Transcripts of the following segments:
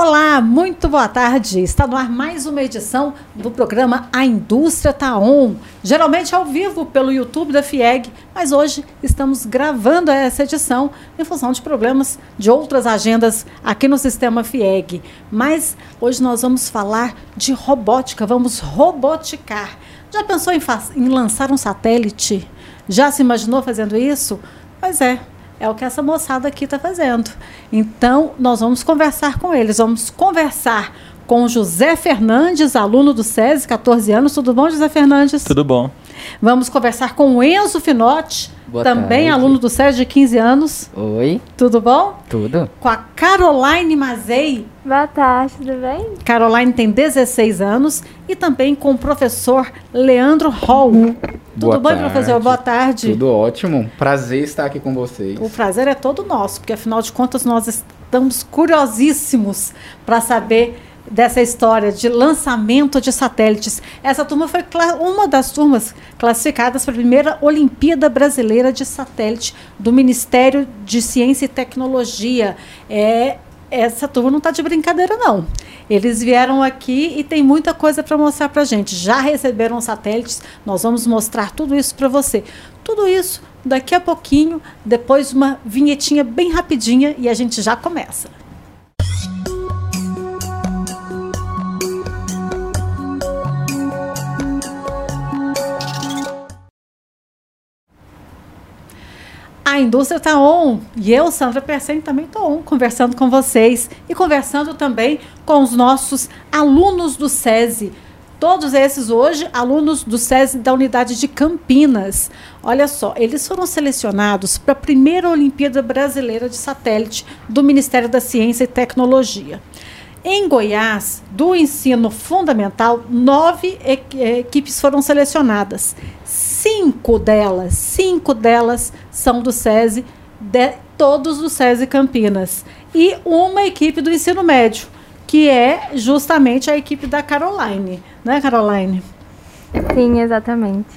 Olá, muito boa tarde. Está no ar mais uma edição do programa A Indústria Tá On. Geralmente ao vivo pelo YouTube da FIEG, mas hoje estamos gravando essa edição em função de problemas de outras agendas aqui no sistema FIEG. Mas hoje nós vamos falar de robótica, vamos roboticar. Já pensou em, em lançar um satélite? Já se imaginou fazendo isso? Pois é, é o que essa moçada aqui está fazendo. Então, nós vamos conversar com eles. Vamos conversar com José Fernandes, aluno do SESI, 14 anos. Tudo bom, José Fernandes? Tudo bom. Vamos conversar com o Enzo Finotti, Boa também tarde. aluno do SESI de 15 anos. Oi, Tudo bom? tudo? Com a Caroline Mazei. Boa tarde, tudo bem? Caroline tem 16 anos. E também com o professor Leandro Hall. Tudo Boa bom, tarde. professor? Boa tarde. Tudo ótimo. Prazer estar aqui com vocês. O prazer é todo nosso, porque afinal de contas nós estamos curiosíssimos para saber dessa história de lançamento de satélites. Essa turma foi uma das turmas classificadas para a primeira Olimpíada Brasileira de Satélite do Ministério de Ciência e Tecnologia. É, essa turma não está de brincadeira, não. Eles vieram aqui e tem muita coisa para mostrar para a gente. Já receberam satélites, nós vamos mostrar tudo isso para você. Tudo isso daqui a pouquinho, depois de uma vinhetinha bem rapidinha e a gente já começa. A indústria está on e eu, Sandra Persen, também estou on, conversando com vocês e conversando também com os nossos alunos do SESI. Todos esses hoje, alunos do SESI da unidade de Campinas. Olha só, eles foram selecionados para a primeira Olimpíada Brasileira de Satélite do Ministério da Ciência e Tecnologia. Em Goiás, do ensino fundamental, nove equi- equipes foram selecionadas. Cinco delas, cinco delas são do SESI, de- todos do SESI Campinas. E uma equipe do ensino médio, que é justamente a equipe da Caroline. Né, Caroline? Sim, exatamente.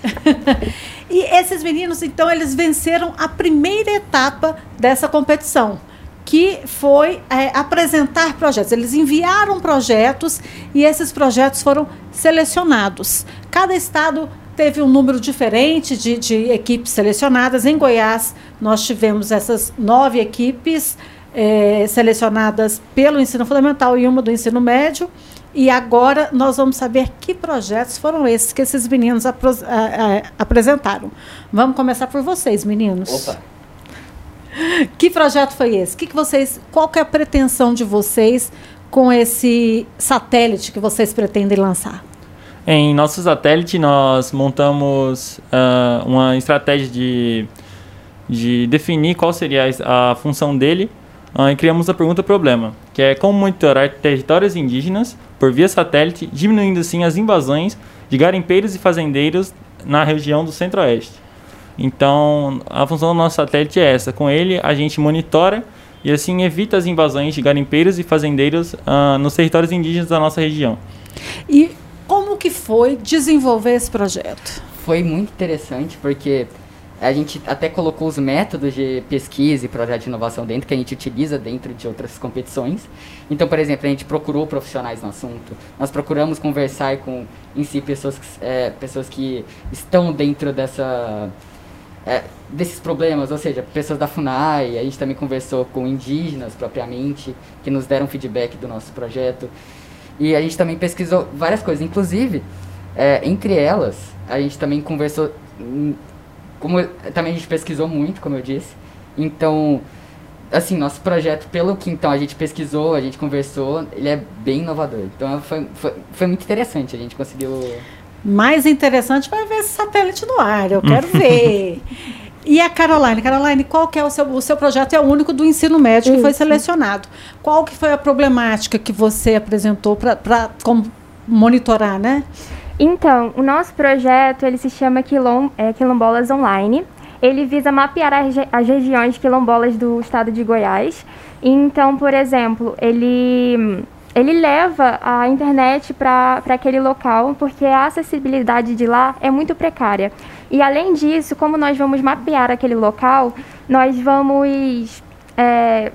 E esses meninos, então, eles venceram a primeira etapa dessa competição, que foi é, apresentar projetos. Eles enviaram projetos e esses projetos foram selecionados. Cada estado teve um número diferente de, de equipes selecionadas. Em Goiás, nós tivemos essas nove equipes é, selecionadas pelo ensino fundamental e uma do ensino médio. E agora nós vamos saber que projetos foram esses que esses meninos a- a- apresentaram. Vamos começar por vocês, meninos. Opa, Que projeto foi esse? Que que vocês, qual que é a pretensão de vocês com esse satélite que vocês pretendem lançar? Em nosso satélite, nós montamos ah, uma estratégia de, de definir qual seria a, função dele ah, e criamos a pergunta-problema, que é como monitorar territórios indígenas por via satélite, diminuindo assim as invasões de garimpeiros e fazendeiros na região do centro-oeste. Então, a função do nosso satélite é essa. Com ele, a gente monitora e assim evita as invasões de garimpeiros e fazendeiros ah, nos territórios indígenas da nossa região. E como que foi desenvolver esse projeto? foi muito interessante porque a gente até colocou os métodos de pesquisa e projeto de inovação dentro que a gente utiliza dentro de outras competições. Então, por exemplo, a gente procurou profissionais no assunto. Nós procuramos conversar com em si pessoas que, é, pessoas que estão dentro dessa é, desses problemas, ou seja, pessoas da FUNAI, a gente também conversou com indígenas propriamente, que nos deram feedback do nosso projeto. E a gente também pesquisou várias coisas, inclusive, é, entre elas, a gente também conversou, hum, como também a gente pesquisou muito, como eu disse. Então, assim, nosso projeto, pelo que então a gente pesquisou, a gente conversou, ele é bem inovador. Então foi, foi, foi muito interessante, a gente conseguiu Mais interessante vai ver esse satélite no ar, eu quero ver. E a Caroline, Caroline, qual que é o seu, o seu projeto? É o único do ensino médio que foi Isso. selecionado. Qual que foi a problemática que você apresentou para monitorar, né? Então, o nosso projeto, ele se chama Quilom, é, Quilombolas Online. Ele visa mapear as, as regiões quilombolas do estado de Goiás. Então, por exemplo, ele, ele leva a internet para aquele local, porque a acessibilidade de lá é muito precária. E, além disso, como nós vamos mapear aquele local, nós vamos é,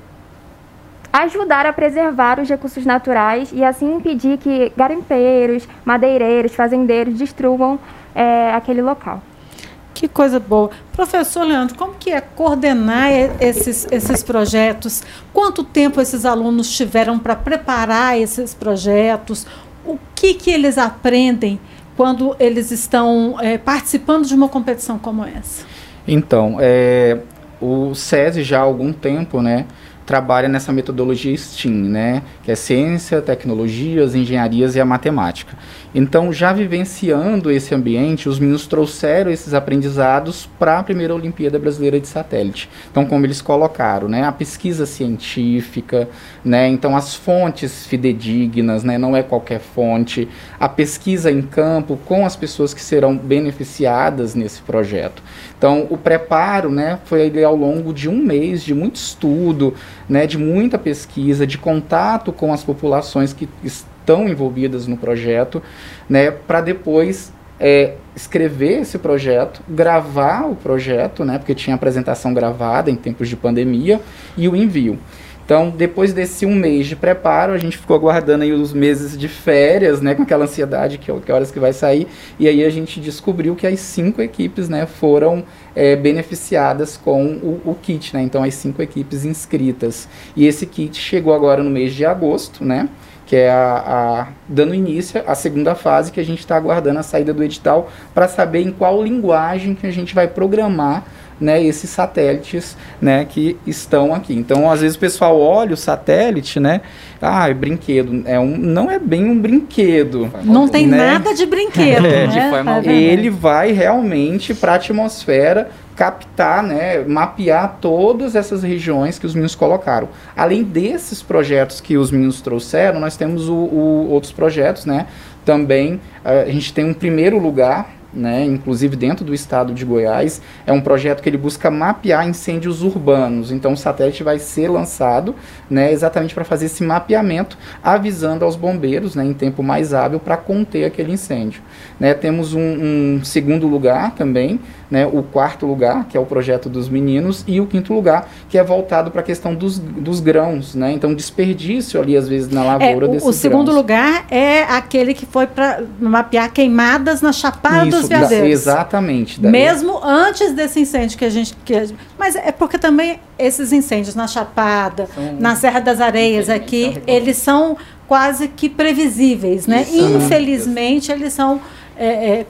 ajudar a preservar os recursos naturais e assim impedir que garimpeiros, madeireiros, fazendeiros destruam é, aquele local. Que coisa boa. Professor Leandro, como que é coordenar esses, esses projetos? Quanto tempo esses alunos tiveram para preparar esses projetos? O que, que eles aprendem quando eles estão é, participando de uma competição como essa? Então, é, o SESI já há algum tempo, né, trabalha nessa metodologia STEAM, né, que é ciência, tecnologias, engenharias e a matemática. Então, já vivenciando esse ambiente, os meninos trouxeram esses aprendizados para a primeira Olimpíada Brasileira de Satélite. Então, como eles colocaram, né, a pesquisa científica, né, então as fontes fidedignas, né, não é qualquer fonte, a pesquisa em campo com as pessoas que serão beneficiadas nesse projeto. Então, o preparo, né, foi ao longo de um mês de muito estudo, né, de muita pesquisa, de contato com as populações que estão estão envolvidas no projeto, né, para depois é, escrever esse projeto, gravar o projeto, né, porque tinha apresentação gravada em tempos de pandemia, e o envio. Então, depois desse um mês de preparo, a gente ficou aguardando aí os meses de férias, né, com aquela ansiedade que, que horas que vai sair, e aí a gente descobriu que as cinco equipes, né, foram é, beneficiadas com o, o, kit, né, então as cinco equipes inscritas. E esse kit chegou agora no mês de agosto, né, que é a, a, dando início à segunda fase que a gente está aguardando a saída do edital para saber em qual linguagem que a gente vai programar né, esses satélites né, que estão aqui. Então, às vezes o pessoal olha o satélite, né? Ah, é brinquedo. É um, não é bem um brinquedo. Não tem né? nada de brinquedo. É, né? de forma Ele vai realmente para a atmosfera captar, né, mapear todas essas regiões que os meninos colocaram. Além desses projetos que os meninos trouxeram, nós temos o, o outros projetos, né? Também eh, a gente tem um primeiro lugar né, inclusive dentro do estado de Goiás, é um projeto que ele busca mapear incêndios urbanos. Então o satélite vai ser lançado né, exatamente para fazer esse mapeamento, avisando aos bombeiros né, em tempo mais hábil para conter aquele incêndio. Né, temos um, um segundo lugar também, né, o quarto lugar, que é o projeto dos meninos, e o quinto lugar, que é voltado para a questão dos, dos grãos, né? Então, desperdício ali, às vezes, na lavoura é, o, desses O segundo grãos. lugar é aquele que foi para mapear queimadas na Chapada Da, exatamente. Daí. Mesmo antes desse incêndio que a gente... Que, mas é porque também esses incêndios na Chapada, são, na Serra das Areias aqui, eles são quase que previsíveis, né? Isso, Infelizmente, eles são... É, é,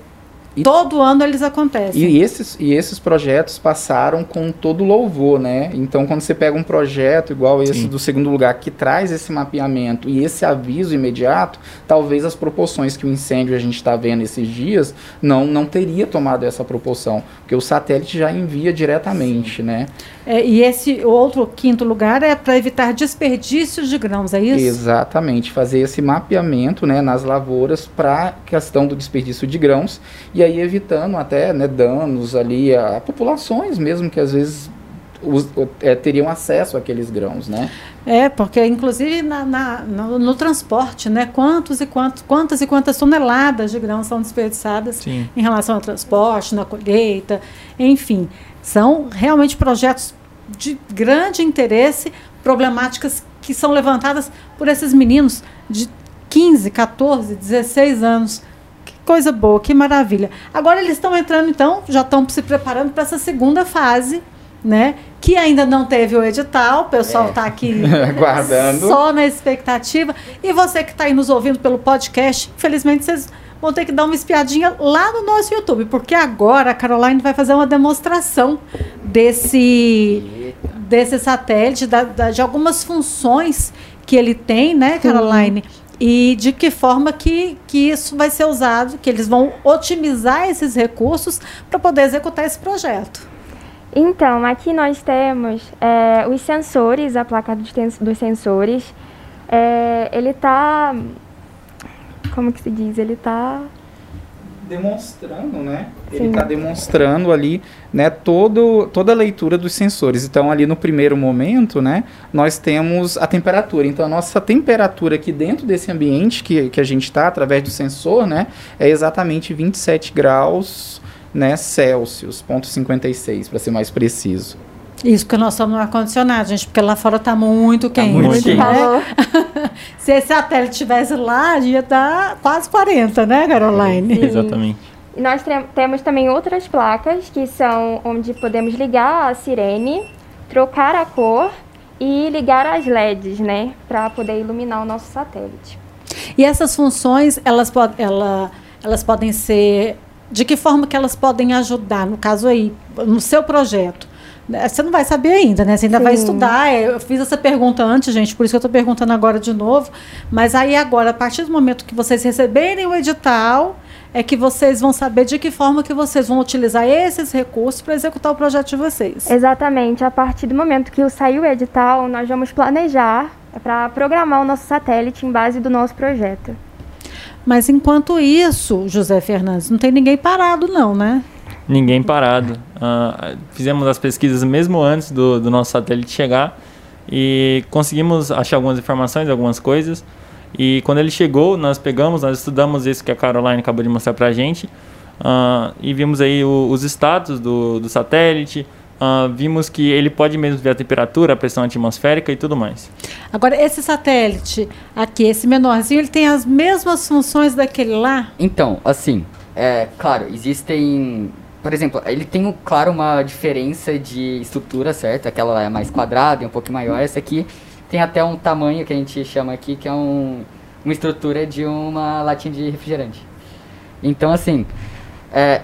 e, todo ano eles acontecem. E esses, e esses projetos passaram com todo louvor, né? Então, quando você pega um projeto igual esse Sim. do segundo lugar, que traz esse mapeamento e esse aviso imediato, talvez as proporções que o incêndio a gente está vendo esses dias não, não teria tomado essa proporção, porque o satélite já envia diretamente, Sim. né? É, e esse outro quinto lugar é para evitar desperdícios de grãos, é isso? Exatamente, fazer esse mapeamento né, nas lavouras para a questão do desperdício de grãos e aí evitando até né, danos ali a, a populações mesmo que às vezes os, é, teriam acesso àqueles grãos, né? É, porque inclusive na, na no, no, transporte, né? Quantos e quantos, quantas e quantas toneladas de grãos são desperdiçadas Sim. em relação ao transporte, na colheita, enfim. São realmente projetos de grande interesse, problemáticas que são levantadas por esses meninos de 15, 14, 16 anos. Que coisa boa, que maravilha. Agora eles estão entrando, então, já estão se preparando para essa segunda fase, né? Que ainda não teve o edital, o pessoal está é. aqui aguardando. só na expectativa. E você que está aí nos ouvindo pelo podcast, infelizmente vocês vão ter que dar uma espiadinha lá no nosso YouTube, porque agora a Caroline vai fazer uma demonstração desse, desse satélite, da, da, de algumas funções que ele tem, né, Caroline? Uhum. E de que forma que, que isso vai ser usado, que eles vão otimizar esses recursos para poder executar esse projeto. Então, aqui nós temos é, os sensores, a placa dos, dos sensores. É, ele está como que se diz? Ele está demonstrando, né? Sim. Ele está demonstrando ali, né, todo, toda a leitura dos sensores. Então, ali no primeiro momento, né, nós temos a temperatura. Então, a nossa temperatura aqui dentro desse ambiente que, que a gente está, através do sensor, né, é exatamente 27 graus, né, Celsius, ponto 56, para ser mais preciso. Isso porque nós estamos no ar-condicionado, gente, porque lá fora está muito quente. muito né? quente. Falou. Se esse satélite estivesse lá, ia dar quase 40, né, Caroline? Exatamente. E nós temos também outras placas que são onde podemos ligar a sirene, trocar a cor e ligar as LEDs, né, para poder iluminar o nosso satélite. E essas funções, elas, pod ela, elas podem ser. De que forma que elas podem ajudar, no caso aí, no seu projeto? Você não vai saber ainda, né? Você ainda vai Sim. estudar. Eu fiz essa pergunta antes, gente, por isso que eu estou perguntando agora de novo. Mas aí agora, a partir do momento que vocês receberem o edital, é que vocês vão saber de que forma que vocês vão utilizar esses recursos para executar o projeto de vocês. Exatamente, a partir do momento que saiu o edital, nós vamos planejar para programar o nosso satélite em base do nosso projeto. Mas enquanto isso, José Fernandes, não tem ninguém parado, não, né? Ninguém parado. Ah, fizemos as pesquisas mesmo antes do, do nosso satélite chegar e conseguimos achar algumas informações, algumas coisas. E quando ele chegou, nós pegamos, nós estudamos isso que a Caroline acabou de mostrar pra gente ah, e vimos aí o- os status do, do satélite. ah, vimos que ele pode mesmo ver a temperatura, a pressão atmosférica e tudo mais. Agora, esse satélite aqui, esse menorzinho, ele tem as mesmas funções daquele lá? Então, assim, é claro, existem. Por exemplo, ele tem, claro, uma diferença de estrutura, certo? Aquela lá é mais quadrada e um pouco maior. Essa aqui tem até um tamanho que a gente chama aqui, que é um, uma estrutura de uma latinha de refrigerante. Então, assim, é,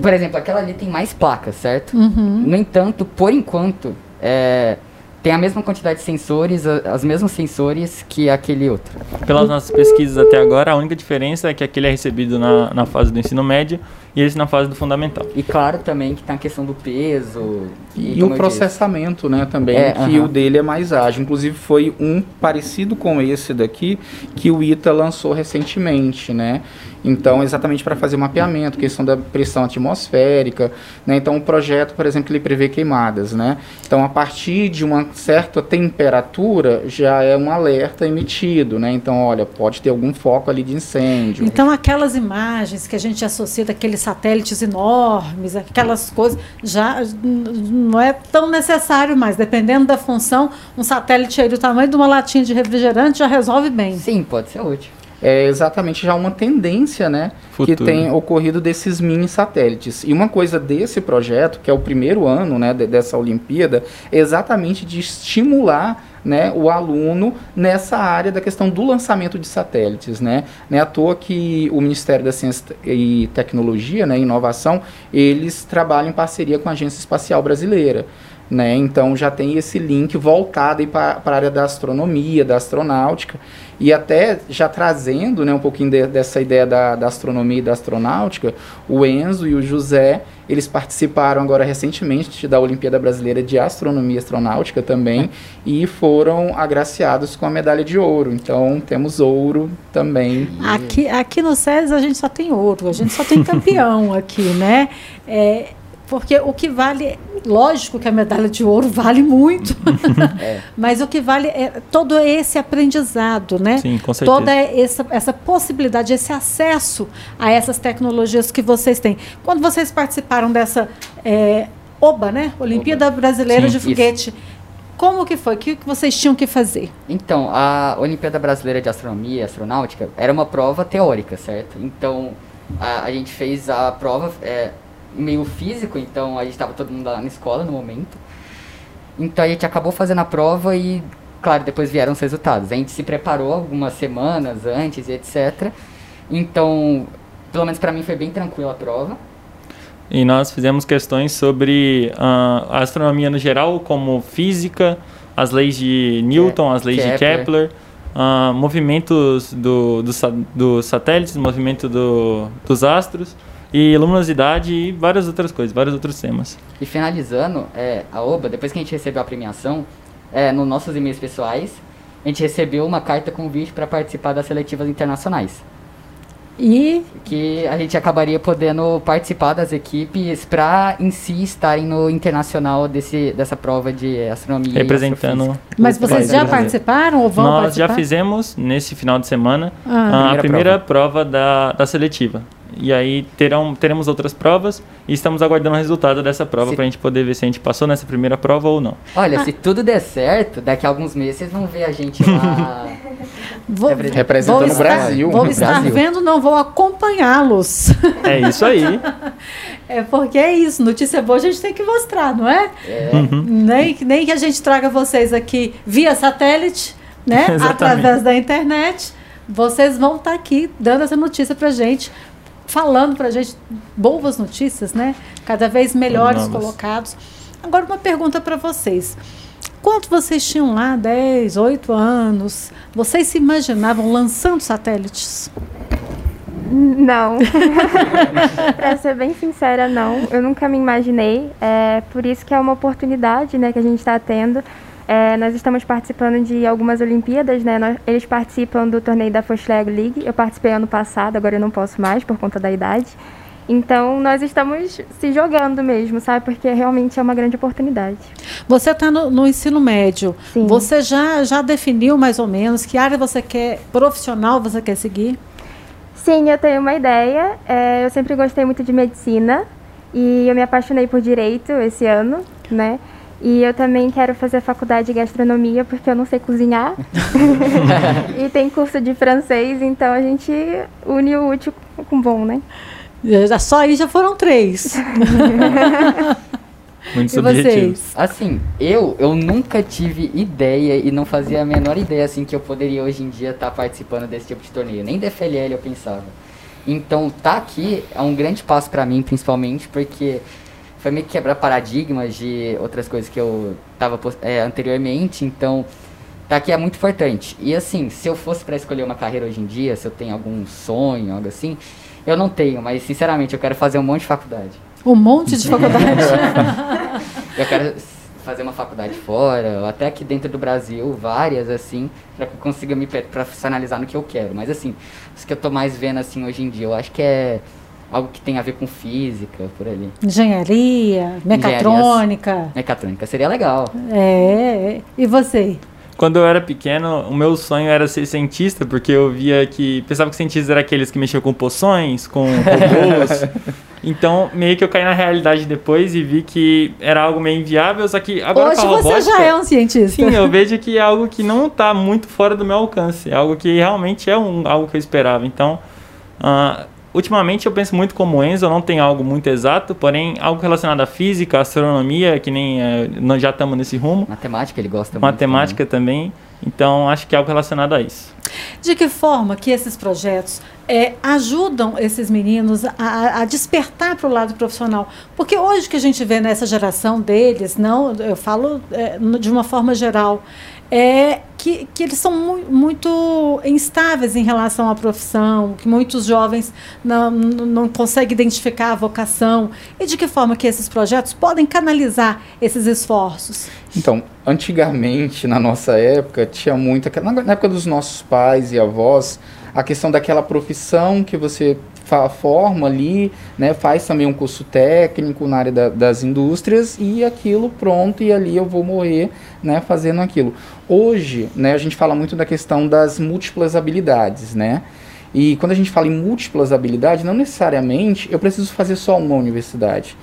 por exemplo, aquela ali tem mais placas, certo? Uhum. No entanto, por enquanto, é, tem a mesma quantidade de sensores, a- os mesmos sensores que aquele outro. Pelas nossas pesquisas até agora, a única diferença é que aquele é recebido na, na fase do ensino médio e esse na fase do fundamental. E claro também que tem a questão do peso. E, como o processamento, né, também, É, que aham. o dele é mais ágil. Inclusive foi um parecido com esse daqui que o ITA lançou recentemente, né? Então, exatamente para fazer o mapeamento, questão da pressão atmosférica, né? Então, o projeto, por exemplo, ele prevê queimadas, né? Então, a partir de uma certa temperatura, já é um alerta emitido, né? Então, olha, pode ter algum foco ali de incêndio. Então, aquelas imagens que a gente associa daqueles satélites enormes, aquelas coisas, já não é tão necessário mais. Dependendo da função, um satélite aí do tamanho de uma latinha de refrigerante já resolve bem. Sim, pode ser útil. É exatamente já uma tendência, né, que tem ocorrido desses mini satélites. E uma coisa desse projeto, que é o primeiro ano, né, de- dessa Olimpíada, é exatamente de estimular né, o aluno nessa área da questão do lançamento de satélites, né? Não é à toa que o Ministério da Ciência e Tecnologia, né, Inovação, eles trabalham em parceria com a Agência Espacial Brasileira. Né? Então já tem esse link voltado para a área da astronomia, da astronáutica, e até já trazendo né, um pouquinho de- dessa ideia da, da astronomia e da astronáutica, o Enzo e o José, eles participaram agora recentemente da Olimpíada Brasileira de Astronomia e Astronáutica também, e foram agraciados com a medalha de ouro. Então temos ouro também. Aqui, aqui no SES a gente só tem ouro, a gente só tem campeão aqui, né? É, porque o que vale, lógico que a medalha de ouro vale muito, É. mas o que vale é todo esse aprendizado, né? Sim, com certeza. Toda essa, essa possibilidade, esse acesso a essas tecnologias que vocês têm. Quando vocês participaram dessa é, OBA, né? Olimpíada Brasileira Sim, de Foguete, como que foi? O que que vocês tinham que fazer? Então, a Olimpíada Brasileira de Astronomia e Astronáutica era uma prova teórica, certo? Então, a, a gente fez a prova é, meio físico, então a gente estava todo mundo lá na escola no momento. Então a gente acabou fazendo a prova e, claro, depois vieram os resultados. A gente se preparou algumas semanas antes e etc. Então, pelo menos para mim foi bem tranquila a prova. E nós fizemos questões sobre ah, a astronomia no geral, como física, as leis de Newton, as leis de Kepler. Kepler, ah, movimentos do, do, dos satélites, movimento do, dos astros, e luminosidade e várias outras coisas, vários outros temas. E finalizando, é, a OBA, depois que a gente recebeu a premiação, é, nos nossos e-mails pessoais, a gente recebeu uma carta convite para participar das seletivas internacionais. E Que a gente acabaria podendo participar das equipes para em si estarem no internacional desse, dessa prova de astronomia. Representando. Mas vocês já brasileiro. participaram ou vão Nós participar? já fizemos, nesse final de semana, Ah. a Primeira primeira prova, da, da seletiva. E aí terão, teremos outras provas e estamos aguardando o resultado dessa prova Se- para a gente poder ver se a gente passou nessa primeira prova ou não. Olha, se tudo der certo, daqui a alguns meses vocês vão ver a gente lá. Vou, Representando vou o estar, Brasil. Vou No estar Brasil. vendo, não vou acompanhá-los. É isso aí. É porque é isso, notícia boa a gente tem que mostrar, não é? É, Nem, que- nem que a gente traga vocês aqui via satélite, né? Através da internet. Vocês vão estar aqui dando essa notícia pra gente, falando pra gente boas notícias, né? Cada vez melhores Novas. colocados. Agora, uma pergunta para vocês. Quando vocês tinham lá 10, 8 anos, vocês se imaginavam lançando satélites? Não. pra ser bem sincera, não. Eu nunca me imaginei. É por isso que é uma oportunidade né, que a gente está tendo. É, nós estamos participando de algumas Olimpíadas, né? Nós- eles participam do torneio da Fosleg League. Eu participei ano passado, agora eu não posso mais por conta da idade. Então, nós estamos se jogando mesmo, sabe? Porque realmente é uma grande oportunidade. Você está no, no ensino médio. Sim. Você já, já definiu mais ou menos que área você quer, profissional você quer seguir? Sim, eu tenho uma ideia. É, eu sempre gostei muito de medicina e eu me apaixonei por direito esse ano, né? E eu também quero fazer faculdade de gastronomia porque eu não sei cozinhar. e tem curso de francês, então a gente une o útil com o bom, né? Já- Só aí já foram três. Muitos E objetivos. vocês? assim, eu, eu nunca tive ideia e não fazia a menor ideia assim que eu poderia hoje em dia estar participando desse tipo de torneio. Nem da FLL eu pensava. Então, tá aqui é um grande passo pra mim, principalmente porque foi meio que quebrar paradigmas de outras coisas que eu tava pos- é, anteriormente. Então, tá aqui é muito importante. E assim, se eu fosse pra escolher uma carreira hoje em dia, se eu tenho algum sonho, algo assim, eu não tenho, mas sinceramente eu quero fazer um monte de faculdade. Um monte de faculdade. Eu quero fazer uma faculdade fora, ou até aqui dentro do Brasil, várias assim, pra que eu consiga me profissionalizar no que eu quero. Mas assim, os que eu tô mais vendo assim hoje em dia, eu acho que é algo que tem a ver com física, por ali. Engenharia, mecatrônica. Mecatrônica seria legal. É. E você? Quando eu era pequeno, o meu sonho era ser cientista, porque eu via que. Pensava que cientistas eram aqueles que mexiam com poções, com robôs. então, meio que eu caí na realidade depois e vi que era algo meio inviável, só que agora Hoje com a você robótica. já é um cientista. Sim, eu vejo que é algo que não está muito fora do meu alcance. É algo que realmente é um, algo que eu esperava. Então, ah, ultimamente eu penso muito como Enzo, não tem algo muito exato, porém algo relacionado à física, astronomia, que nem eh, nós já estamos nesse rumo. Matemática ele gosta Matemática também. Então, acho que é algo relacionado a isso. De que forma que esses projetos é, ajudam esses meninos a- a, despertar para o lado profissional? Porque hoje que a gente vê nessa geração deles, não, eu falo é, de uma forma geral, é que, que eles são mu- muito instáveis em relação à profissão, que muitos jovens não, não, conseguem identificar a vocação. E de que forma que esses projetos podem canalizar esses esforços? Então, antigamente, na nossa época, tinha aquela- na época dos nossos pais e avós, a questão daquela profissão que você forma ali, né, faz também um curso técnico na área da- das indústrias e aquilo pronto e ali eu vou morrer, né, fazendo aquilo. Hoje, né, a gente fala muito da questão das múltiplas habilidades, né? E quando a gente fala em múltiplas habilidades, não necessariamente eu preciso fazer só uma universidade.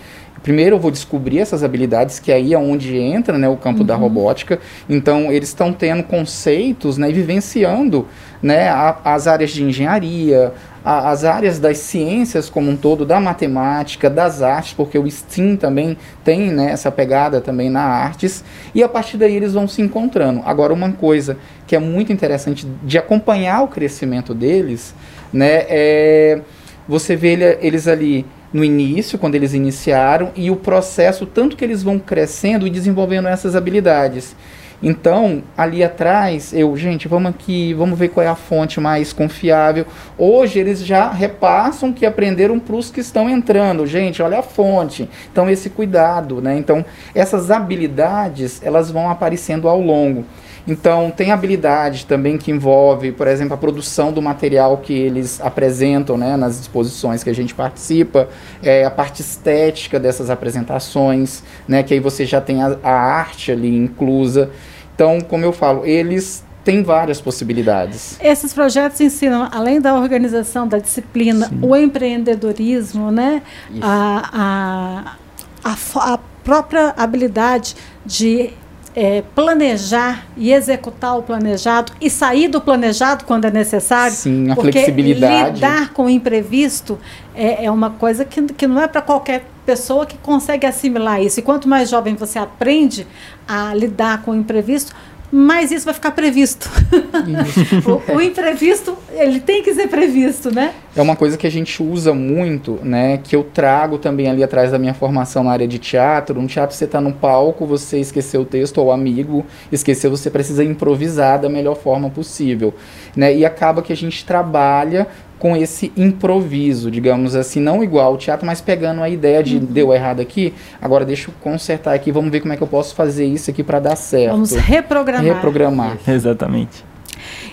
Primeiro eu vou descobrir essas habilidades, que aí é onde entra né, o campo da robótica. Então, eles estão tendo conceitos né, e vivenciando né, a- as áreas de engenharia, a- as áreas das ciências como um todo, da matemática, das artes, porque o STEAM também tem né, essa pegada também na artes. E a partir daí eles vão se encontrando. Agora, uma coisa que é muito interessante de acompanhar o crescimento deles, né, é você vê ele- eles ali no início, quando eles iniciaram, e o processo, tanto que eles vão crescendo e desenvolvendo essas habilidades. Então, ali atrás, eu, gente, vamos aqui, vamos ver qual é a fonte mais confiável. Hoje eles já repassam que aprenderam para os que estão entrando. Gente, olha a fonte. Então, esse cuidado, né? Então, essas habilidades, elas vão aparecendo ao longo. Então, tem habilidade também que envolve, por exemplo, a produção do material que eles apresentam né, nas exposições que a gente participa, é, a parte estética dessas apresentações, né, que aí você já tem a, a arte ali inclusa. Então, como eu falo, eles tem várias possibilidades. Esses projetos ensinam, além da organização, da disciplina, Sim. o empreendedorismo, né? A, a, a, a própria habilidade de é, planejar e executar o planejado e sair do planejado quando é necessário. Sim, a flexibilidade. Lidar com o imprevisto é, é uma coisa que, que não é para qualquer pessoa que consegue assimilar isso. E quanto mais jovem você aprende a lidar com o imprevisto, mas isso vai ficar previsto. o, o, imprevisto, ele tem que ser previsto, né? É uma coisa que a gente usa muito, né? Que eu trago também ali atrás da minha formação na área de teatro. No teatro você está no palco, você esqueceu o texto ou o amigo esqueceu, você precisa improvisar da melhor forma possível, né? E acaba que a gente trabalha com esse improviso, digamos assim, não igual ao teatro, mas pegando a ideia de uhum. deu errado aqui, agora deixa eu consertar aqui, vamos ver como é que eu posso fazer isso aqui para dar certo. Vamos reprogramar. Reprogramar. Exatamente.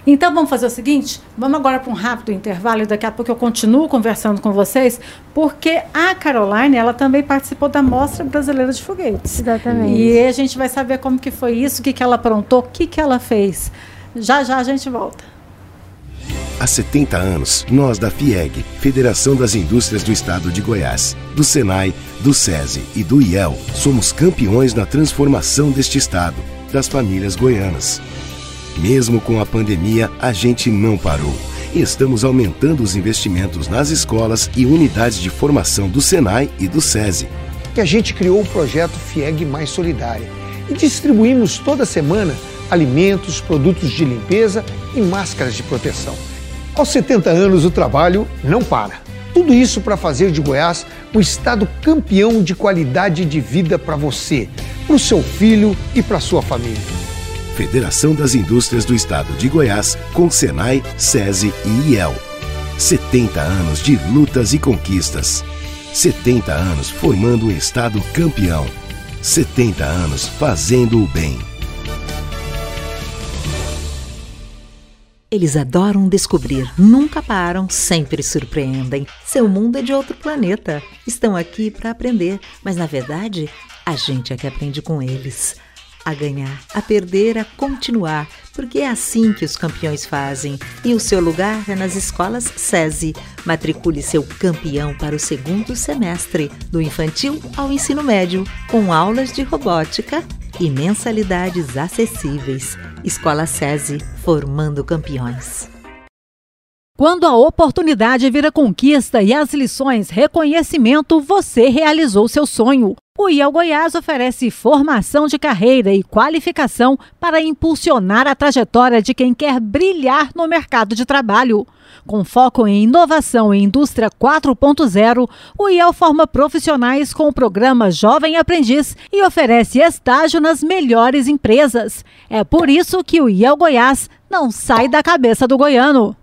Então vamos fazer o seguinte, vamos agora para um rápido intervalo e daqui a pouco eu continuo conversando com vocês, porque a Caroline, ela também participou da Mostra Brasileira de Foguetes. Exatamente. E a gente vai saber como que foi isso, o que, que ela aprontou, o que, que ela fez. Já já a gente volta. Há 70 anos, nós da FIEG, Federação das Indústrias do Estado de Goiás, do SENAI, do SESI e do IEL, somos campeões na transformação deste estado, das famílias goianas. Mesmo com a pandemia, a gente não parou. E estamos aumentando os investimentos nas escolas e unidades de formação do SENAI e do SESI. Que a gente criou o projeto FIEG Mais Solidária e distribuímos toda semana alimentos, produtos de limpeza e máscaras de proteção. Aos 70 anos, o trabalho não para. Tudo isso para fazer de Goiás um estado campeão de qualidade de vida para você, para o seu filho e para sua família. Federação das Indústrias do Estado de Goiás, com Senai, SESI e IEL. 70 anos de lutas e conquistas. 70 anos formando um Estado campeão. 70 anos fazendo o bem. Eles adoram descobrir, nunca param, sempre surpreendem. Seu mundo é de outro planeta. Estão aqui para aprender, mas na verdade, a gente é que aprende com eles. A ganhar, a perder, a continuar, porque é assim que os campeões fazem. E o seu lugar é nas escolas SESI. Matricule seu campeão para o segundo semestre, do infantil ao ensino médio, com aulas de robótica e mensalidades acessíveis. Escola SESI, formando campeões. Quando a oportunidade vira conquista e as lições reconhecimento, você realizou seu sonho. O IEL Goiás oferece formação de carreira e qualificação para impulsionar a trajetória de quem quer brilhar no mercado de trabalho. Com foco em inovação e indústria 4.0, o IEL forma profissionais com o programa Jovem Aprendiz e oferece estágio nas melhores empresas. É por isso que o IEL Goiás não sai da cabeça do goiano.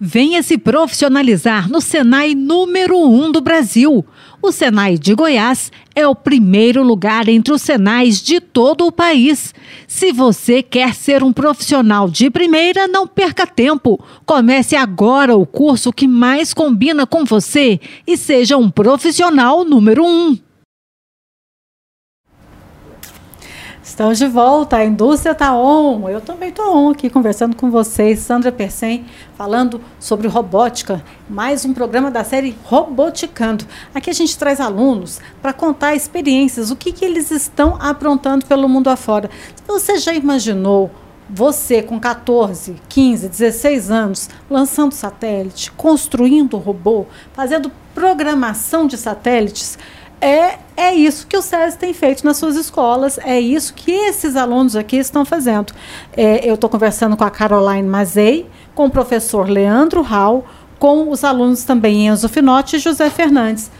Venha se profissionalizar no Senai número 1 um do Brasil. O Senai de Goiás é o primeiro lugar entre os Senais de todo o país. Se você quer ser um profissional de primeira, não perca tempo. Comece agora o curso que mais combina com você e seja um profissional número 1. Um. Estamos de volta, a indústria está on. Eu também estou on aqui conversando com vocês, Sandra Persen, falando sobre robótica, mais um programa da série Roboticando. Aqui a gente traz alunos para contar experiências, o que, que eles estão aprontando pelo mundo afora. Você já imaginou você com 14, 15, 16 anos, lançando satélite, construindo robô, fazendo programação de satélites? É, é isso que o SESI tem feito nas suas escolas, é isso que esses alunos aqui estão fazendo. É, eu estou conversando com a Caroline Mazei, com o professor Leandro Hall, com os alunos também Enzo Finotti e José Fernandes.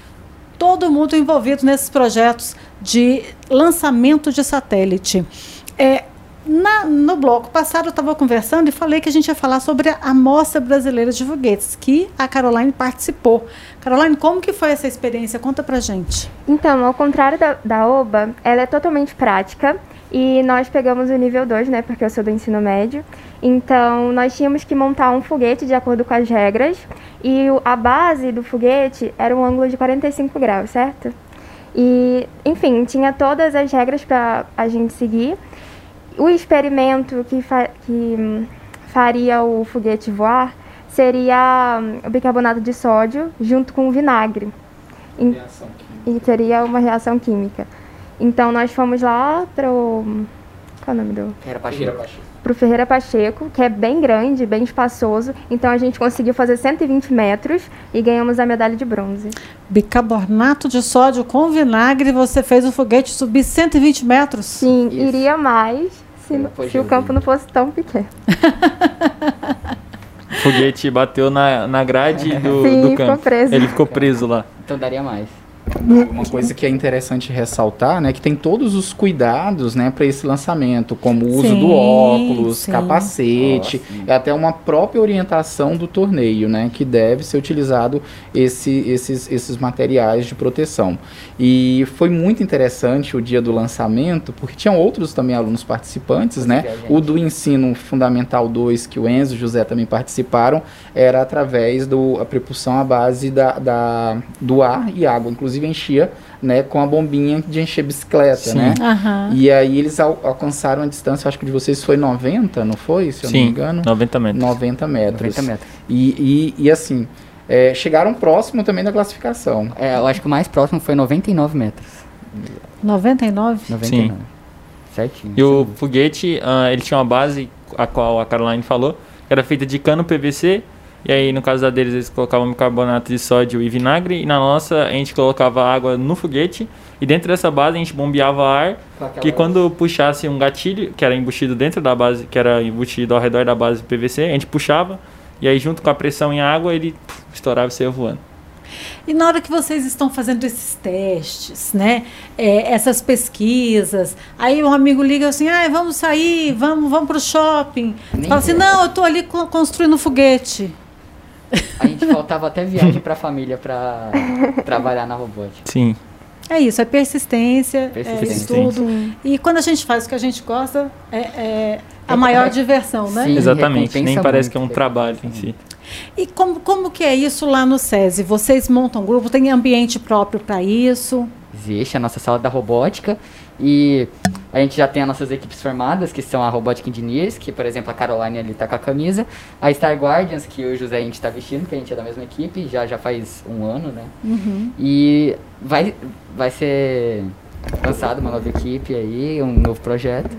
Todo mundo envolvido nesses projetos de lançamento de satélite. É, na, no bloco passado, eu estava conversando e falei que a gente ia falar sobre a Mostra Brasileira de Foguetes, que a Caroline participou. Caroline, como que foi essa experiência? Conta pra gente. Então, ao contrário da, da OBA, ela é totalmente prática e nós pegamos o nível 2, né, porque eu sou do ensino médio. Então, nós tínhamos que montar um foguete de acordo com as regras e a base do foguete era um ângulo de 45 graus, certo? E, enfim, tinha todas as regras para a gente seguir. O experimento que, fa que hum, faria o foguete voar seria hum, o bicarbonato de sódio junto com o vinagre. E teria uma reação química. Então nós fomos lá para o. Qual é o nome do? Ferreira Pacheco. Para o Ferreira Pacheco, que é bem grande, bem espaçoso. Então a gente conseguiu fazer 120 metros e ganhamos a medalha de bronze. Bicarbonato de sódio com vinagre, você fez o foguete subir 120 metros? Sim, Isso. iria mais se, se o campo não fosse tão pequeno. O foguete bateu na, na grade do, Sim, do ficou campo. preso. Ele ficou preso lá. Então daria mais. Uma coisa que é interessante ressaltar, né, que tem todos os cuidados, né, para esse lançamento, como o uso Sim, do óculos, sim. capacete, é até uma própria orientação do torneio, né, que deve ser utilizado esse, esses, esses materiais de proteção. E foi muito interessante o dia do lançamento, porque tinham outros também alunos participantes, né, o do ensino fundamental 2, que o Enzo e o José também participaram, era através da propulsão à base da, da- do ar e água. Inclusive enchia né, com a bombinha de encher bicicleta, Sim. né? Aham. E aí eles al- alcançaram a distância, acho que de vocês foi 90, não foi? Se eu não me Sim, engano. 90 metros. 90 metros. 90 metros. E, e, e assim, é, chegaram próximo também da classificação. É, eu acho que o mais próximo foi 99 metros. 99? 99. Certinho. E o foguete, ah, ele tinha uma base, a qual a Caroline falou, que era feita de cano PVC. E aí, no caso da deles, eles colocavam bicarbonato de sódio e vinagre. E na nossa, a gente colocava água no foguete. E dentro dessa base, a gente bombeava ar. Que quando puxasse um gatilho, que era embutido dentro da base, que era embutido ao redor da base PVC, a gente puxava. E aí, junto com a pressão em água, ele puf, estourava e saía voando. E na hora que vocês estão fazendo esses testes, né? é, essas pesquisas, aí um amigo liga assim, ah, vamos sair, vamos, vamos pro shopping. Nem Fala assim, não, eu tô ali co- construindo um foguete. A gente faltava até viagem pra família pra trabalhar na robótica. Sim. É isso, é persistência, Persistência. é estudo. E quando a gente faz o que a gente gosta, é, é a maior diversão, né? Sim. Exatamente. Nem parece muito, que é um trabalho em si. E como, como que é isso lá no SESI? Vocês montam grupo, tem ambiente próprio para isso? Existe a nossa sala da robótica e a gente já tem as nossas equipes formadas, que são a Robotic Engineers, que por exemplo a Caroline ali tá com a camisa, a Star Guardians, que o José a gente tá vestindo, que a gente é da mesma equipe, já, já faz um ano, né? E vai, vai ser lançado uma nova equipe aí, um novo projeto.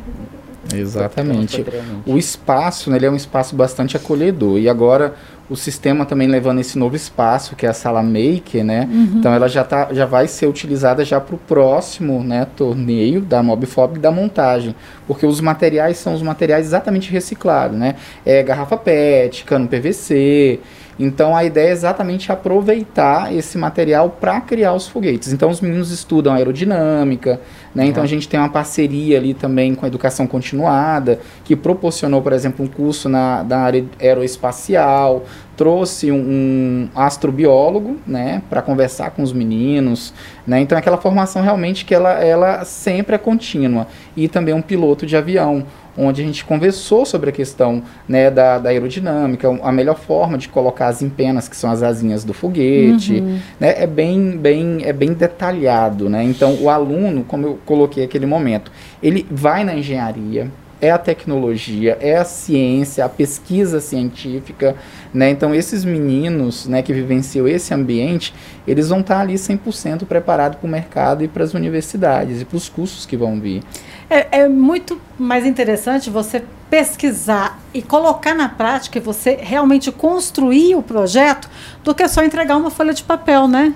Exatamente. O espaço, né, ele é um espaço bastante acolhedor. E agora o sistema também levando esse novo espaço, que é a sala Maker, né? Então ela já, tá, já vai ser utilizada já para o próximo né, torneio da Mobfob da montagem. Porque os materiais são os materiais exatamente reciclados, né? É garrafa PET, cano PVC. Então a ideia é exatamente aproveitar esse material para criar os foguetes. Então os meninos estudam aerodinâmica, né? Então a gente tem uma parceria ali também com a educação continuada, que proporcionou, por exemplo, um curso na, área aeroespacial, trouxe um, um astrobiólogo, né, para conversar com os meninos, né? Então aquela formação realmente que ela, ela sempre é contínua e também um piloto de avião, onde a gente conversou sobre a questão né, da, da aerodinâmica, a melhor forma de colocar as empenas, que são as asinhas do foguete, né, é bem, bem, é bem detalhado, né? Então o aluno, como eu coloquei aquele momento, ele vai na engenharia, é a tecnologia, é a ciência, a pesquisa científica, né? Então esses meninos, né, que vivenciam esse ambiente, eles vão estar ali 100% preparados para o mercado e para as universidades e para os cursos que vão vir. É, é muito mais interessante você pesquisar e colocar na prática e você realmente construir o projeto do que só entregar uma folha de papel, né?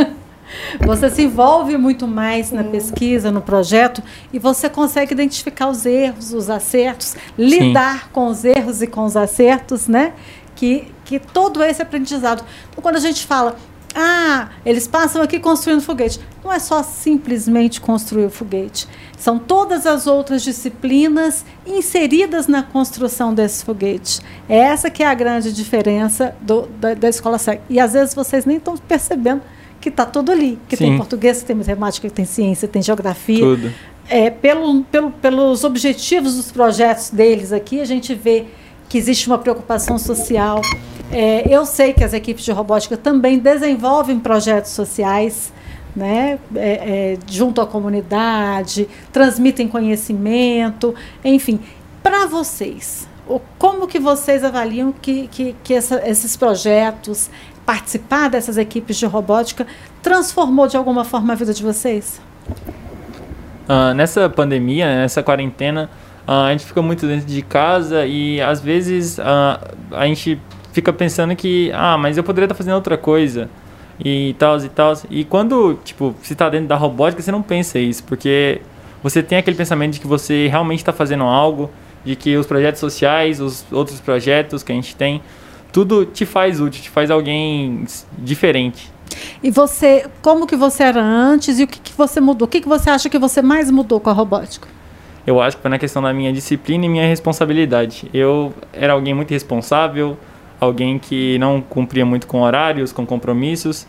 É. Você se envolve muito mais na pesquisa, no projeto, e você consegue identificar os erros, os acertos, lidar com os erros e com os acertos, né? Que, que todo esse aprendizado. Então, quando a gente fala, ah, eles passam aqui construindo foguete, não é só simplesmente construir o foguete. São todas as outras disciplinas inseridas na construção desse foguete. É essa que é a grande diferença do, da, da escola SEC. E às vezes vocês nem estão percebendo que está tudo ali. Que tem Sim. português, que tem matemática, que tem ciência, tem geografia. Tudo. É, pelo, pelo, pelos objetivos dos projetos deles aqui, a gente vê que existe uma preocupação social. É, eu sei que as equipes de robótica também desenvolvem projetos sociais, né? É, é, junto à comunidade, transmitem conhecimento, enfim. Para vocês, como que vocês avaliam que, que, que essa, esses projetos, participar dessas equipes de robótica, transformou de alguma forma a vida de vocês? Uh, nessa pandemia, nessa quarentena, uh, a gente fica muito dentro de casa e às vezes uh, a gente fica pensando que, ah, mas eu poderia estar fazendo outra coisa e tal e tal. E quando, tipo, você está dentro da robótica, você não pensa isso, porque você tem aquele pensamento de que você realmente está fazendo algo, de que os projetos sociais, os outros projetos que a gente tem, tudo te faz útil, te faz alguém diferente. E você, como que você era antes e o que, que você mudou? O que, que você acha que você mais mudou com a robótica? Eu acho que foi na questão da minha disciplina e minha responsabilidade. Eu era alguém muito responsável, alguém que não cumpria muito com horários, com compromissos,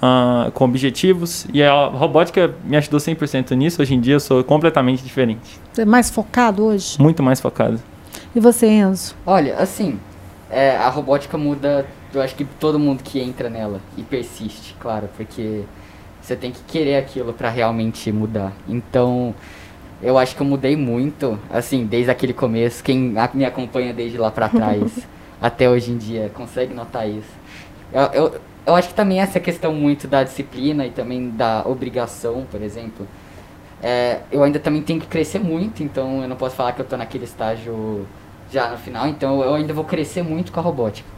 uh, com objetivos. E a robótica me ajudou 100% nisso. Hoje em dia eu sou completamente diferente. Você é mais focado hoje? Muito mais focado. E você, Enzo? Olha, assim, é, a robótica muda, eu acho que todo mundo que entra nela e persiste, claro, porque você tem que querer aquilo para realmente mudar. Então, eu acho que eu mudei muito, assim, desde aquele começo. Quem me acompanha desde lá para trás até hoje em dia consegue notar isso. Eu, eu, eu acho que também essa questão muito da disciplina e também da obrigação, por exemplo. É, eu ainda também tenho que crescer muito, então eu não posso falar que eu estou naquele estágio já no final, então eu ainda vou crescer muito com a robótica.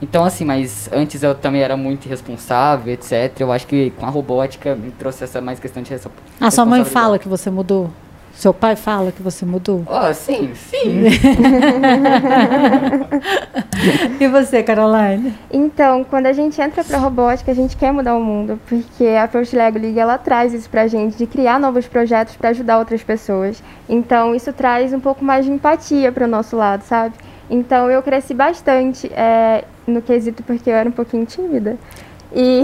Então, assim, mas antes eu também era muito irresponsável, etc. Eu acho que com a robótica me trouxe essa mais questão de responsabilidade. A sua mãe fala que você mudou? Seu pai fala que você mudou? Oh, sim, sim. e você, Caroline? Então, quando a gente entra para robótica, a gente quer mudar o mundo, porque a First Lego League ela traz isso para a gente de criar novos projetos para ajudar outras pessoas. Então, isso traz um pouco mais de empatia para o nosso lado, sabe? Então, eu cresci bastante é, no quesito porque eu era um pouquinho tímida. E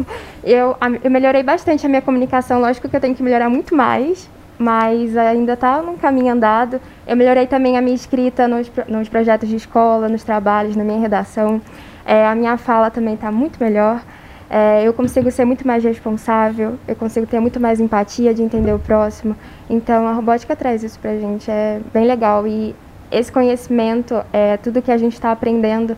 eu, eu melhorei bastante a minha comunicação. Lógico que eu tenho que melhorar muito mais, mas ainda está num caminho andado. Eu melhorei também a minha escrita nos, nos projetos de escola, nos trabalhos, na minha redação. É, a minha fala também está muito melhor. É, eu consigo ser muito mais responsável, eu consigo ter muito mais empatia de entender o próximo. Então a robótica traz isso para a gente, é bem legal. E esse conhecimento, é tudo que a gente está aprendendo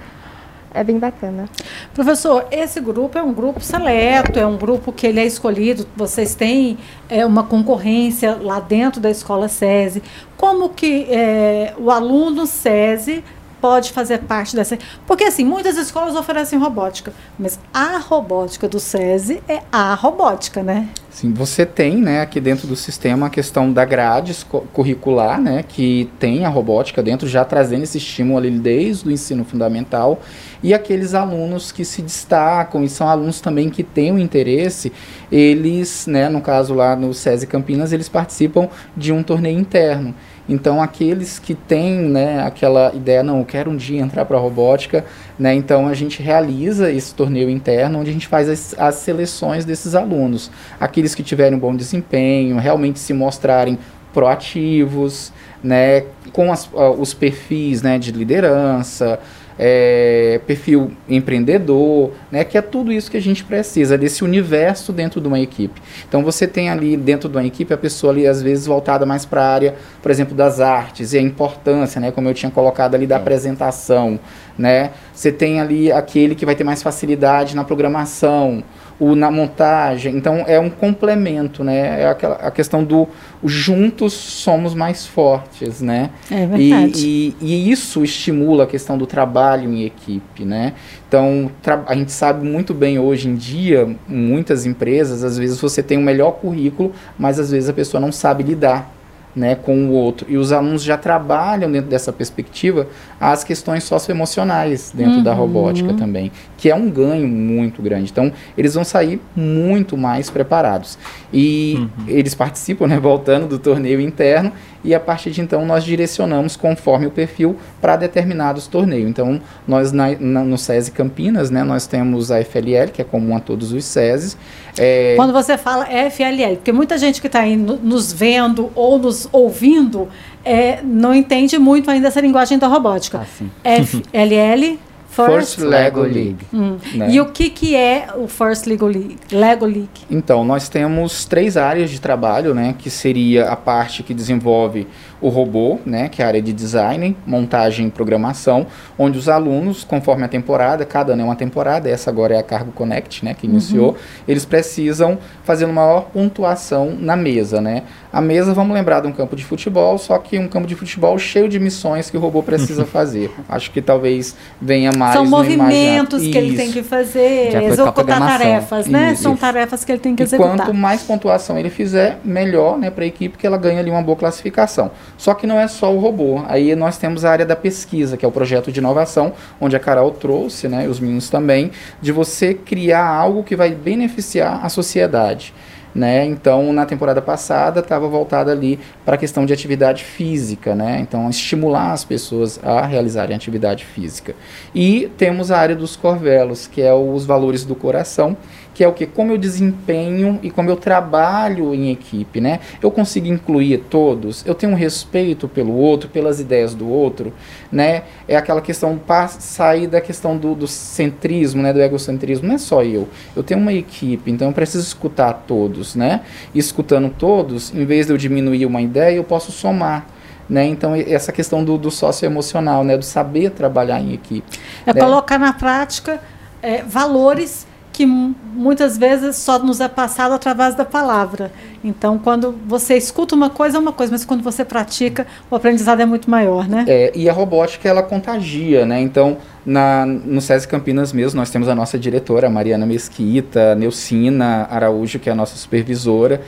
é bem bacana. Professor, esse grupo é um grupo seleto, é um grupo que ele é escolhido, vocês têm é, uma concorrência lá dentro da escola SESI. Como que é, o aluno SESI pode fazer parte dessa. Porque, assim, muitas escolas oferecem robótica, mas a robótica do SESI é a robótica, né? Sim, você tem, né, aqui dentro do sistema a questão da grade curricular, né, que tem a robótica dentro, já trazendo esse estímulo ali desde o ensino fundamental, e aqueles alunos que se destacam e são alunos também que têm o um interesse, eles, né, no caso lá no SESI Campinas, eles participam de um torneio interno. Então, aqueles que têm né, aquela ideia, não, eu quero um dia entrar para a robótica, né, então a gente realiza esse torneio interno, onde a gente faz as, as seleções desses alunos. Aqueles que tiverem um bom desempenho, realmente se mostrarem proativos, né, com as, uh, os perfis né, de liderança, é, perfil empreendedor, né, que é tudo isso que a gente precisa, desse universo dentro de uma equipe. Então você tem ali dentro de uma equipe a pessoa ali às vezes voltada mais para a área, por exemplo, das artes e a importância, né, como eu tinha colocado ali da é. apresentação, né? Você tem ali aquele que vai ter mais facilidade na programação, o na montagem. Então é um complemento, né? É aquela a questão do juntos somos mais fortes, né? É verdade. E, e, e isso estimula a questão do trabalho em equipe, né? Então a gente sabe muito bem hoje em dia, muitas empresas, às vezes você tem o um melhor currículo, mas às vezes a pessoa não sabe lidar né, com o outro. E os alunos já trabalham dentro dessa perspectiva as questões socioemocionais dentro uhum. da robótica também, que é um ganho muito grande. Então, eles vão sair muito mais preparados. E uhum. eles participam, né, voltando do torneio interno, e a partir de então nós direcionamos conforme o perfil para determinados torneios. Então, nós na, na, no SESI Campinas, né, nós temos a FLL, que é comum a todos os SESIs. É... Quando você fala FLL, porque muita gente que está aí nos vendo ou nos ouvindo é, não entende muito ainda essa linguagem da robótica. Ah, FLL First, First Lego League. Hum. né? E o que, que é o First Lego League? Lego League. Então, nós temos três áreas de trabalho, né, que seria a parte que desenvolve o robô, né, que é a área de design, montagem e programação, onde os alunos, conforme a temporada, cada ano é uma temporada, essa agora é a Cargo Connect, né, que iniciou, eles precisam fazer uma maior pontuação na mesa, né. A mesa, vamos lembrar de um campo de futebol, só que um campo de futebol cheio de missões que o robô precisa fazer. Acho que talvez venha mais São movimentos que ele tem que fazer, executar tarefas, né? Isso. São tarefas que ele tem que E executar. quanto mais pontuação ele fizer, melhor né, para a equipe, que ela ganha ali uma boa classificação. Só que não é só o robô. Aí nós temos a área da pesquisa, que é o projeto de inovação, onde a Carol trouxe, né, os meninos também, de você criar algo que vai beneficiar a sociedade. Né? Então, na temporada passada, estava voltada ali para a questão de atividade física, né? Então, estimular as pessoas a realizarem atividade física. E temos a área dos corvelos, que é os valores do coração, que é o que como eu desempenho e como eu trabalho em equipe, né? Eu consigo incluir todos, eu tenho um respeito pelo outro, pelas ideias do outro, né? É aquela questão sair da questão do, do centrismo, né? Do egocentrismo, não é só eu. Eu tenho uma equipe, então eu preciso escutar todos, né? E escutando todos, em vez de eu diminuir uma ideia, eu posso somar. Né? Então, essa questão do, do socioemocional, né? do saber trabalhar em equipe. É né? colocar na prática é, valores que mu- muitas vezes só nos é passado através da palavra. Então, quando você escuta uma coisa, é uma coisa, mas quando você pratica, o aprendizado é muito maior, né? É, e a robótica ela contagia, né? Então, na, no SESI Campinas mesmo, nós temos a nossa diretora, a Mariana Mesquita, Neucina Araújo, que é a nossa supervisora,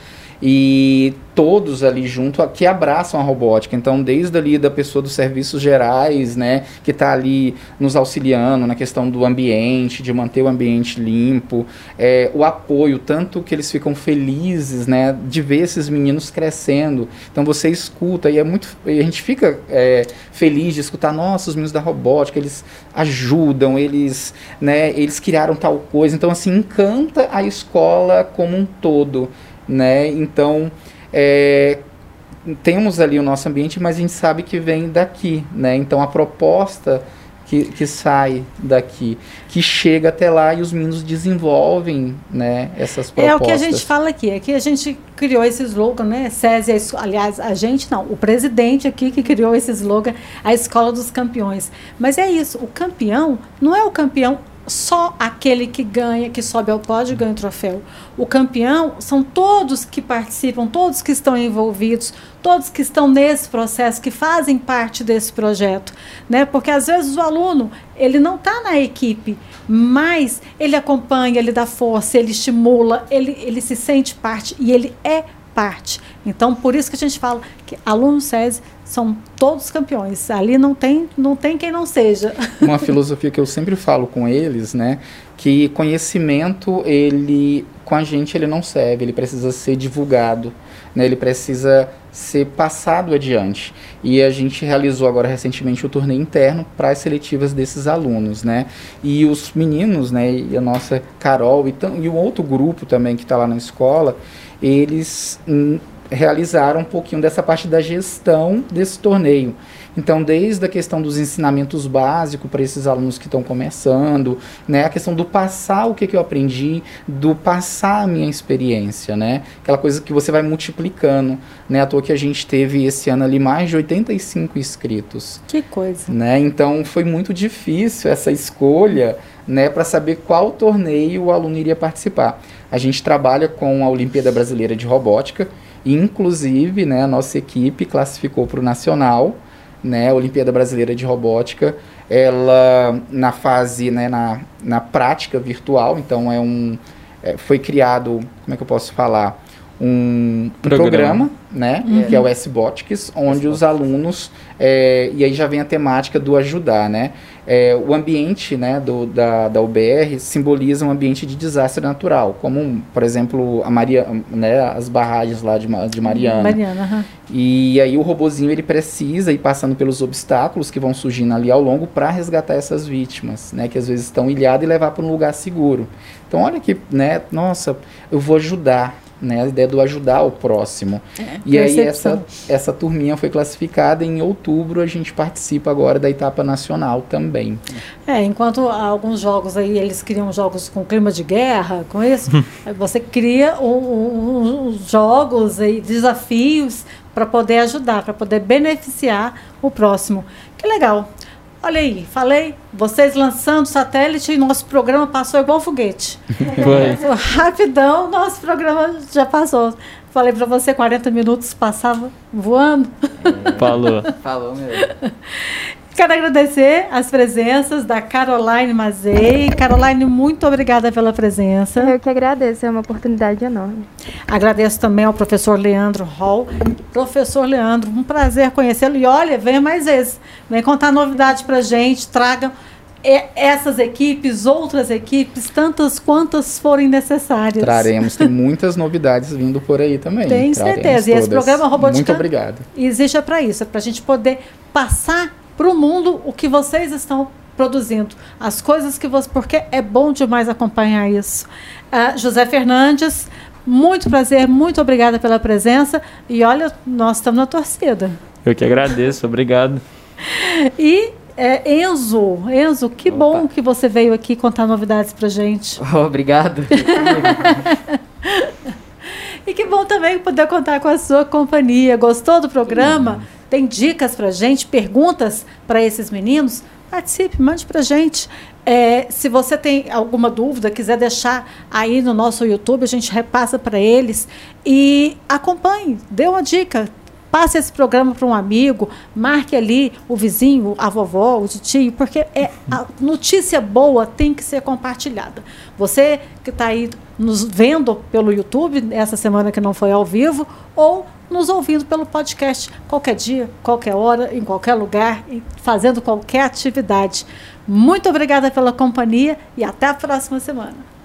e todos ali junto que abraçam a robótica. Então, desde ali da pessoa dos serviços gerais, né, que está ali nos auxiliando na questão do ambiente, de manter o ambiente limpo, é, o apoio, tanto que eles ficam felizes, né, de ver esses meninos crescendo. Então, você escuta e é muito, e a gente fica é, feliz de escutar, nossa, os meninos da robótica, eles ajudam, eles, né, eles criaram tal coisa. Então, assim, encanta a escola como um todo, né? Então, é, temos ali o nosso ambiente, mas a gente sabe que vem daqui, né? Então, a proposta que, que sai daqui, que chega até lá e os meninos desenvolvem, né, essas propostas. É o que a gente fala aqui, é que a gente criou esse slogan, né? SESI, aliás, a gente não, o presidente aqui que criou esse slogan, a escola dos campeões. Mas é isso, o campeão não é o campeão só aquele que ganha, que sobe ao pódio ganha o troféu. O campeão são todos que participam, todos que estão envolvidos, todos que estão nesse processo, que fazem parte desse projeto, né? Porque às vezes o aluno ele não está na equipe, mas ele acompanha, ele dá força, ele estimula, ele, ele se sente parte e ele é parte. Então, por isso que a gente fala que alunos SESI são todos campeões. Ali não tem, não tem quem não seja. uma filosofia que eu sempre falo com eles, né, que conhecimento ele com a gente ele não serve, ele precisa ser divulgado, né, ele precisa ser passado adiante. E a gente realizou agora recentemente o torneio interno para as seletivas desses alunos, né? E os meninos, né, e a nossa Carol e, e o outro grupo também que está lá na escola, eles hum, realizaram um pouquinho dessa parte da gestão desse torneio. Então, desde a questão dos ensinamentos básicos para esses alunos que estão começando, né, a questão do passar o que, que eu aprendi, do passar a minha experiência, né, aquela coisa que você vai multiplicando, né, à toa que a gente teve esse ano ali mais de 85 inscritos, Que coisa. né, então foi muito difícil essa escolha, né, para saber qual torneio o aluno iria participar. A gente trabalha com a Olimpíada Brasileira de Robótica, inclusive, né, a nossa equipe classificou para o Nacional, né, a Olimpíada Brasileira de Robótica, ela na fase, né, na, na prática virtual, então é um, é, foi criado, como é que eu posso falar, um, um Programa. programa, né, que é o SBOTICS, onde os alunos, é, e aí já vem a temática do ajudar, né, é, o ambiente, né, do, da, da UBR simboliza um ambiente de desastre natural, como, por exemplo, a Maria, né, as barragens lá de, de Mariana. Mariana, aham. E aí o robozinho ele precisa ir passando pelos obstáculos que vão surgindo ali ao longo para resgatar essas vítimas, né, que às vezes estão ilhadas e levar para um lugar seguro. Então olha que, né, nossa, eu vou ajudar, né? A ideia do ajudar o próximo. É, e aí essa, essa turminha foi classificada em outubro, a gente participa agora da etapa nacional também. É, enquanto alguns jogos aí, eles criam jogos com clima de guerra, com isso, aí você cria um- um- uns jogos e desafios para poder ajudar, para poder beneficiar o próximo. Que legal. Olha aí, falei, vocês lançando satélite e nosso programa passou igual foguete. Foi. Rapidão, nosso programa já passou. Falei para você, 40 minutos passava voando. Falou. Falou, meu. Quero agradecer as presenças da Caroline Mazei. Caroline, muito obrigada pela presença. Eu que agradeço, é uma oportunidade enorme. Agradeço também ao professor Leandro Hall. Professor Leandro, um prazer conhecê-lo. E olha, venha mais vezes. Vem contar novidade para gente, traga e- essas equipes, outras equipes, tantas quantas forem necessárias. Traremos, tem muitas novidades vindo por aí também. Tenho Traremos certeza. E esse programa Robótica Muito obrigado. existe é para isso, é para a gente poder passar para o mundo o que vocês estão produzindo, as coisas que você, porque é bom demais acompanhar isso. Ah, José Fernandes, muito prazer, muito obrigada pela presença e olha, nós estamos na torcida. Eu que agradeço, obrigado. E é, Enzo, Enzo, que Opa. bom que você veio aqui contar novidades para gente. Obrigado. E que bom também poder contar com a sua companhia. Gostou do programa? Tem dicas pra gente, perguntas para esses meninos? Participe, mande pra gente. É, se você tem alguma dúvida, quiser deixar aí no nosso YouTube, a gente repassa para eles. E acompanhe, dê uma dica. Passe esse programa para um amigo, marque ali o vizinho, a vovó, o tio, porque é, notícia boa tem que ser compartilhada. Você que está aí nos vendo pelo YouTube, essa semana que não foi ao vivo, ou nos ouvindo pelo podcast qualquer dia, qualquer hora, em qualquer lugar, fazendo qualquer atividade. Muito obrigada pela companhia e até a próxima semana.